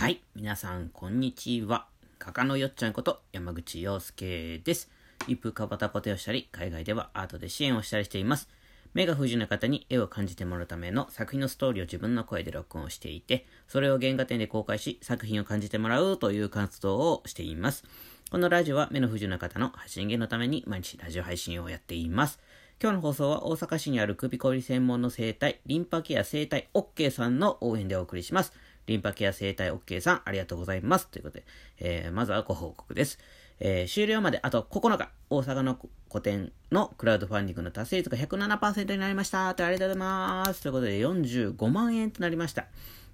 はい。皆さん、こんにちは。画家のよっちゃんこと山口洋介です。一風かばたこてをしたり、海外ではアートで支援をしたりしています。目が不自由な方に絵を感じてもらうための作品のストーリーを自分の声で録音していて、それを原画展で公開し、作品を感じてもらうという活動をしています。このラジオは目の不自由な方の発信源のために毎日ラジオ配信をやっています。今日の放送は大阪市にある首こり専門の生態、リンパケア生態 OK さんの応援でお送りします。リンパケア生態 OK さん、ありがとうございます。ということで、えー、まずはご報告です。えー、終了まであと9日、大阪の個展のクラウドファンディングの達成率が107%になりました。ありがとうございます。ということで、45万円となりました。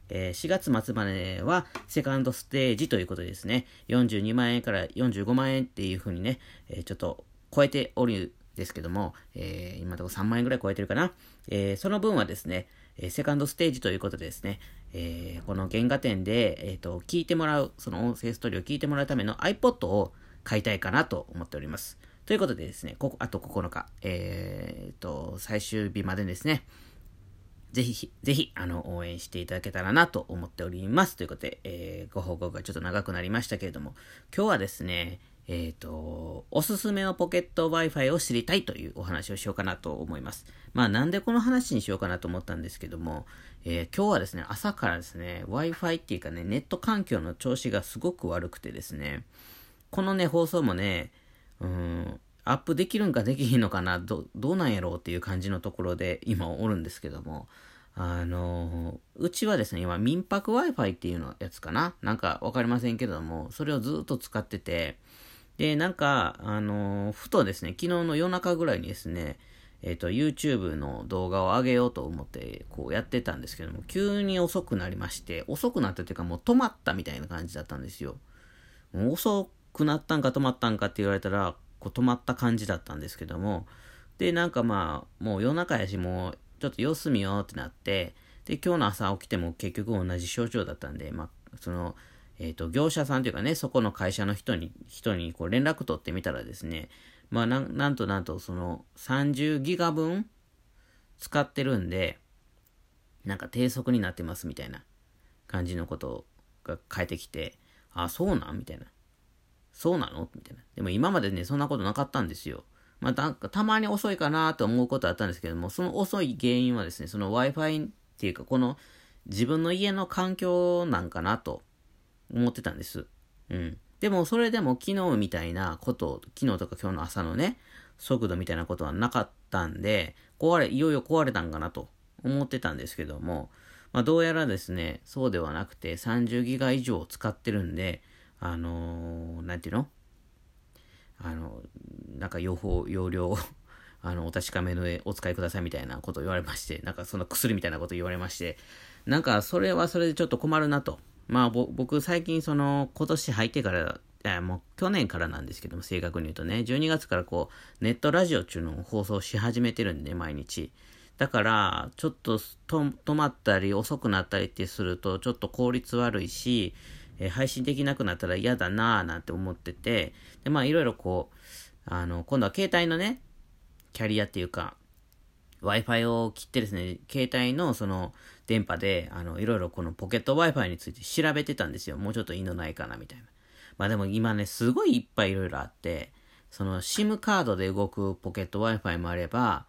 えー、4月末まではセカンドステージということでですね、42万円から45万円っていう風にね、えー、ちょっと超えておるんですけども、えー、今のところ3万円ぐらい超えてるかな。え、その分はですね、え、セカンドステージということでですね、えー、この原画展で、えっ、と、聞いてもらう、その音声ストーリーを聞いてもらうための iPod を買いたいかなと思っております。ということでですね、ここ、あと9日、えー、と、最終日までですね、ぜひ、ぜひ、あの、応援していただけたらなと思っております。ということで、えー、ご報告がちょっと長くなりましたけれども、今日はですね、えっ、ー、と、おすすめのポケット Wi-Fi を知りたいというお話をしようかなと思います。まあなんでこの話にしようかなと思ったんですけども、えー、今日はですね、朝からですね、Wi-Fi っていうかね、ネット環境の調子がすごく悪くてですね、このね、放送もね、うん、アップできるんかできひんのかな、ど、どうなんやろうっていう感じのところで今おるんですけども、あのうちはですね、今民泊 Wi-Fi っていうのやつかななんかわかりませんけども、それをずっと使ってて、で、なんか、あのー、ふとですね、昨日の夜中ぐらいにですね、えっ、ー、と、YouTube の動画を上げようと思って、こうやってたんですけども、急に遅くなりまして、遅くなったというかもう止まったみたいな感じだったんですよ。遅くなったんか止まったんかって言われたら、こう止まった感じだったんですけども、で、なんかまあ、もう夜中やし、もうちょっと様子見ようってなって、で、今日の朝起きても結局同じ症状だったんで、まあ、その、えっ、ー、と、業者さんというかね、そこの会社の人に、人にこう連絡取ってみたらですね、まあ、なんなんとなんと、その、30ギガ分使ってるんで、なんか低速になってますみたいな感じのことが返ってきて、あ、そうなん？みたいな。そうなの？みたいな。でも今までね、そんなことなかったんですよ。まあ、なんかたまに遅いかなと思うことあったんですけども、その遅い原因はですね、その Wi-Fi っていうか、この自分の家の環境なんかなと思ってたんです。うん。でも、それでも昨日みたいなこと、昨日とか今日の朝のね、速度みたいなことはなかったんで、壊れ、いよいよ壊れたんかなと思ってたんですけども、まあ、どうやらですね、そうではなくて30ギガ以上使ってるんで、あのー、なんていうの？あの、なんか用法、容量を あの、お確かめの上お使いくださいみたいなことを言われまして、なんかその薬みたいなこと言われまして、なんかそれはそれでちょっと困るなと。まあ僕最近その今年入ってから、いやもう去年からなんですけども正確に言うとね、12月からこうネットラジオっていうのを放送し始めてるんで毎日。だからちょっと止まったり遅くなったりってするとちょっと効率悪いし、え、配信できなくなったら嫌だなぁなんて思ってて、でまあいろいろこう、あの、今度は携帯のね、キャリアっていうか、Wi-Fi を切ってですね、携帯のその電波で、あの、いろいろこのポケット Wi-Fi について調べてたんですよ。もうちょっといいのないかな、みたいな。まあでも今ね、すごいいっぱいいろいろあって、その SIM カードで動くポケット Wi-Fi もあれば、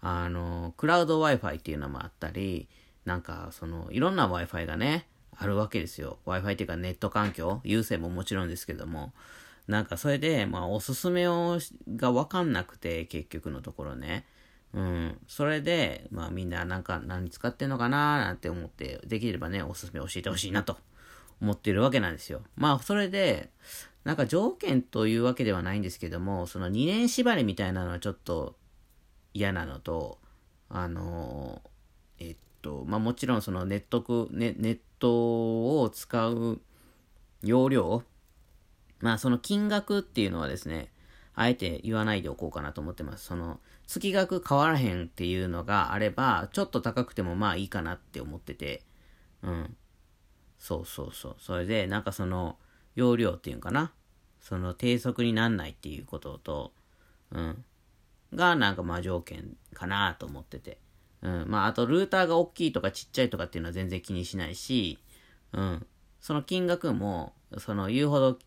あの、クラウド Wi-Fi っていうのもあったり、なんかその、いろんな Wi-Fi がね、あるわけですよ。Wi-Fi っていうかネット環境、有線ももちろんですけども、なんかそれで、まあおすすめを、がわかんなくて、結局のところね。うん。それで、まあみんななんか何使ってんのかななんて思って、できればね、おすすめ教えてほしいなと思ってるわけなんですよ。まあそれで、なんか条件というわけではないんですけども、その2年縛りみたいなのはちょっと嫌なのと、あのえっと、まあもちろんそのネットク、ネネットを使う容量、まあその金額っていうのはですね、あえて言わないでおこうかなと思ってます。その、月額変わらへんっていうのがあれば、ちょっと高くてもまあいいかなって思ってて、うん。そうそうそう。それで、なんかその、容量っていうんかな。その低速になんないっていうことと、うん。がなんかまあ条件かなと思ってて。うん。まああとルーターが大きいとかちっちゃいとかっていうのは全然気にしないし、うん。その金額も、その言うほど、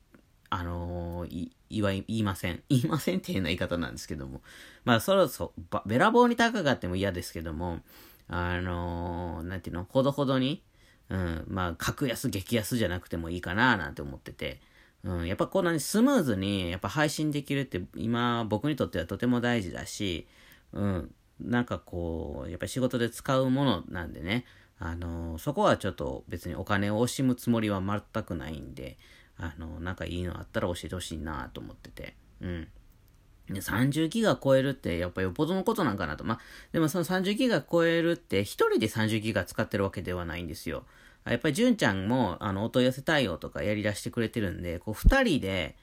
あのー、言わ、言いません。言いませんっていうような言い方なんですけども。まあ、そろそろ、べらぼうに高かっても嫌ですけども、あのー、なんていうの、ほどほどに、うん、まあ、格安、激安じゃなくてもいいかななんて思ってて、うん、やっぱこんなにスムーズに、やっぱ配信できるって、今、僕にとってはとても大事だし、うん、なんかこう、やっぱり仕事で使うものなんでね、あのー、そこはちょっと別にお金を惜しむつもりは全くないんで、あの、なんかいいのあったら教えてほしいなと思ってて、うん。30ギガ超えるってやっぱよっぽどのことなんかなと。まあ、でもその30ギガ超えるって一人で30ギガ使ってるわけではないんですよ。やっぱり純ちゃんもあのお問い合わせ対応とかやり出してくれてるんで、こう二人で、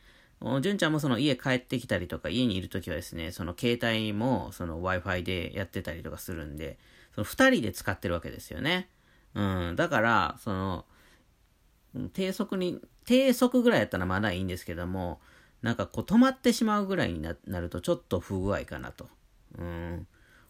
純ちゃんもその家帰ってきたりとか家にいるときはですね、その携帯もその Wi-Fi でやってたりとかするんで、その二人で使ってるわけですよね。うん。だから、その、低速に、低速ぐらいやったらまだいいんですけども、なんかこう止まってしまうぐらいになるとちょっと不具合かなと、うん、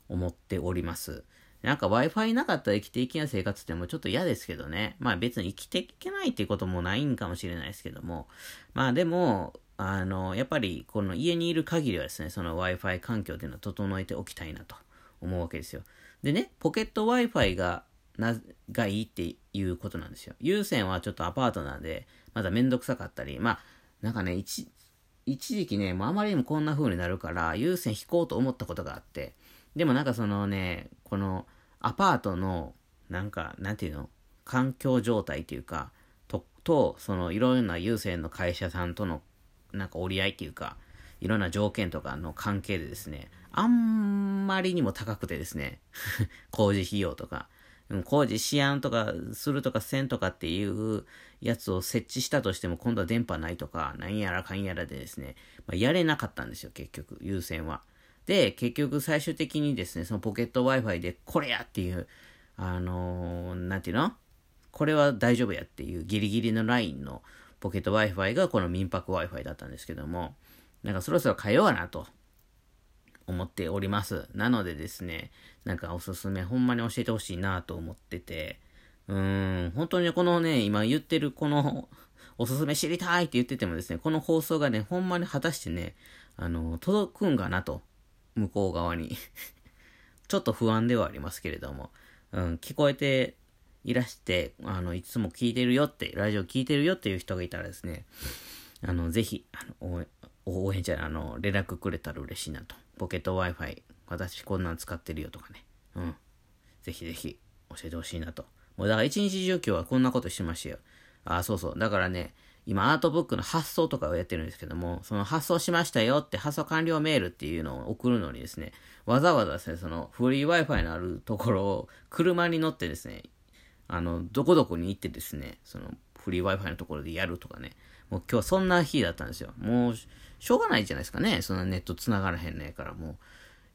思っております。なんか Wi-Fi なかったら生きていけない生活ってもうちょっと嫌ですけどね。まあ別に生きていけないっていうこともないんかもしれないですけども。まあでも、あの、やっぱりこの家にいる限りはですね、その Wi-Fi 環境っていうのを整えておきたいなと思うわけですよ。でね、ポケット Wi-Fi が、な、がいいっていうことなんですよ。有線はちょっとアパートなんで、まだめんどくさかったり、まあ、なんかね、一、一時期ね、もうあまりにもこんな風になるから、有線引こうと思ったことがあって、でもなんかそのね、このアパートの、なんか、なんていうの環境状態っていうか、と、と、そのいろんな有線の会社さんとの、なんか折り合いっていうか、いろんな条件とかの関係でですね、あんまりにも高くてですね、工事費用とか、工事しやんとかするとかせんとかっていうやつを設置したとしても今度は電波ないとか、なんやらかんやらでですね、まあ、やれなかったんですよ、結局、優先は。で、結局最終的にですね、そのポケット Wi-Fi でこれやっていう、あのー、なんていうの？これは大丈夫やっていうギリギリのラインのポケット Wi-Fi がこの民泊 Wi-Fi だったんですけども、なんかそろそろ変えようかなと思っております。なのでですね、なんかおすすめほんまに教えてほしいなと思ってて、うーん、本当にこのね、今言ってるこの、おすすめ知りたいって言っててもですね、この放送がね、ほんまに果たしてね、あの、届くんかなと、向こう側に。ちょっと不安ではありますけれども、うん、聞こえていらして、あの、いつも聞いてるよって、ラジオ聞いてるよっていう人がいたらですね、あの、ぜひ、あの、応援じゃあの、連絡くれたら嬉しいなと。ポケット Wi-Fi、私こんなん使ってるよとかね。うん。ぜひぜひ教えてほしいなと。もうだから一日中今日はこんなことしてましたよ。あ、そうそう。だからね、今アートブックの発送とかをやってるんですけども、その発送しましたよって発送完了メールっていうのを送るのにですね、わざわざですね、そのフリー Wi-Fi のあるところを車に乗ってですね、あの、どこどこに行ってですね、そのフリー Wi-Fi のところでやるとかね、もう今日はそんな日だったんですよ。もう、しょうがないじゃないですかね。そんなネット繋がらへんねえから、もう、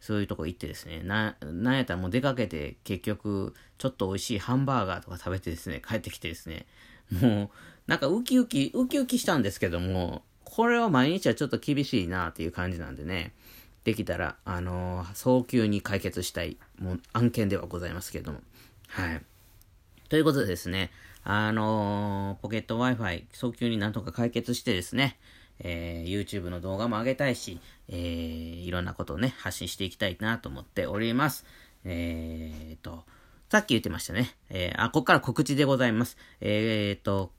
そういうとこ行ってですね、な、なんやったらもう出かけて、結局、ちょっと美味しいハンバーガーとか食べてですね、帰ってきてですね、もう、なんかウキウキ、ウキウキしたんですけども、これは毎日はちょっと厳しいなっていう感じなんでね、できたら、あのー、早急に解決したい、もう案件ではございますけども。はい。ということでですね、あのー、ポケット Wi-Fi 早急になんとか解決してですね、えー、YouTube の動画も上げたいし、えー、いろんなことをね、発信していきたいなと思っております。えーと、さっき言ってましたね。えー、あ、ここから告知でございます。えーと、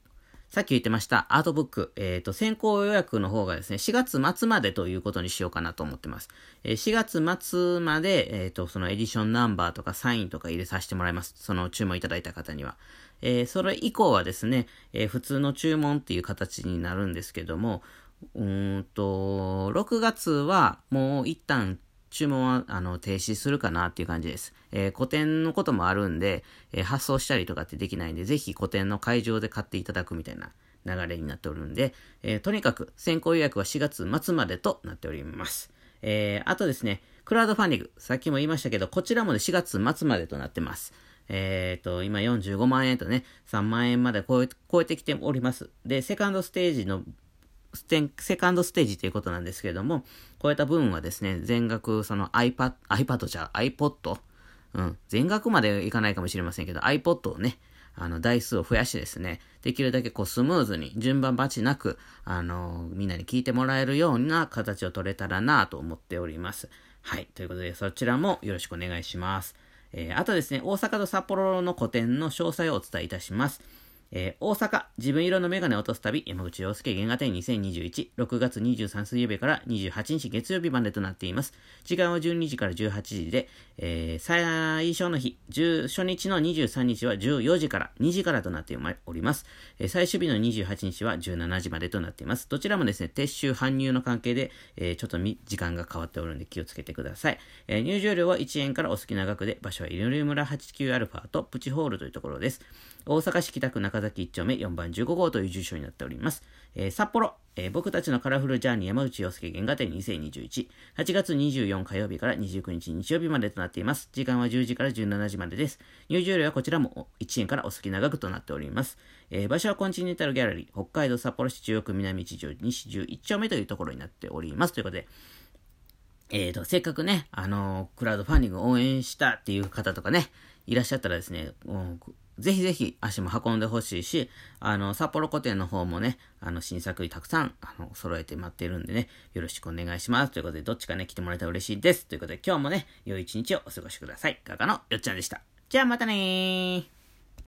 さっき言ってましたアートブック、えっ、ー、と、先行予約の方がですね、4月末までということにしようかなと思ってます。えー、4月末まで、えっ、ー、と、そのエディションナンバーとかサインとか入れさせてもらいます。その注文いただいた方には。えそれ以降はですね、え普通の注文っていう形になるんですけども、うんと、6月はもう一旦注文はあの停止するかなっていう感じです。えー、古典のこともあるんで、えー、発送したりとかってできないんで、ぜひ古典の会場で買っていただくみたいな流れになっておるんで、えー、とにかく先行予約は4月末までとなっております。えあとですね、クラウドファンディング、さっきも言いましたけど、こちらもね、4月末までとなってます。えっ、ー、と、今45万円とね、3万円まで超え超えてきております。で、セカンドステージのセカンドステージということなんですけれども、超えた分はですね、全額その iPad、iPad じゃ iPod、うん、全額までいかないかもしれませんけど、iPod をね、あの、台数を増やしてですね、できるだけこうスムーズに、順番待ちなく、あの、みんなに聞いてもらえるような形を取れたらなと思っております。はい。ということで、そちらもよろしくお願いします。えー、あとですね、大阪と札幌の個展の詳細をお伝えいたします。えー、大阪、自分色のメガネを落とす旅、山口洋介原画展2021、6月23水曜日から28日月曜日までとなっています。時間は12時から18時で、えー、最初の日、初日の23日は14時から2時からとなっております。えー、最終日の28日は17時までとなっています。どちらもですね、撤収搬入の関係で、えー、ちょっと時間が変わっておるので気をつけてください。えー、入場料は1円からお好きな額で、場所はイルル村 89α とプチホールというところです。大阪市北区中崎1丁目4番15号という住所になっております。えー、札幌、えー、僕たちのカラフルジャーニー山内洋介原画展2021、8月24火曜日から29日日曜日までとなっています。時間は10時から17時までです。入場料はこちらも1円からお好きな額となっております。えー、場所はコンチネンタルギャラリー、北海道札幌市中央区南地上西11丁目というところになっております。ということで、えーと、せっかくね、あのー、クラウドファンディング応援したっていう方とかね、いらっしゃったらですね、ぜひぜひ足も運んでほしいし、あの、札幌古典の方もね、あの、新作にたくさん、あの、揃えて待ってるんでね、よろしくお願いします。ということで、どっちかね、来てもらえたら嬉しいです。ということで、今日もね、良い一日をお過ごしください。画家のよっちゃんでした。じゃあまたねー。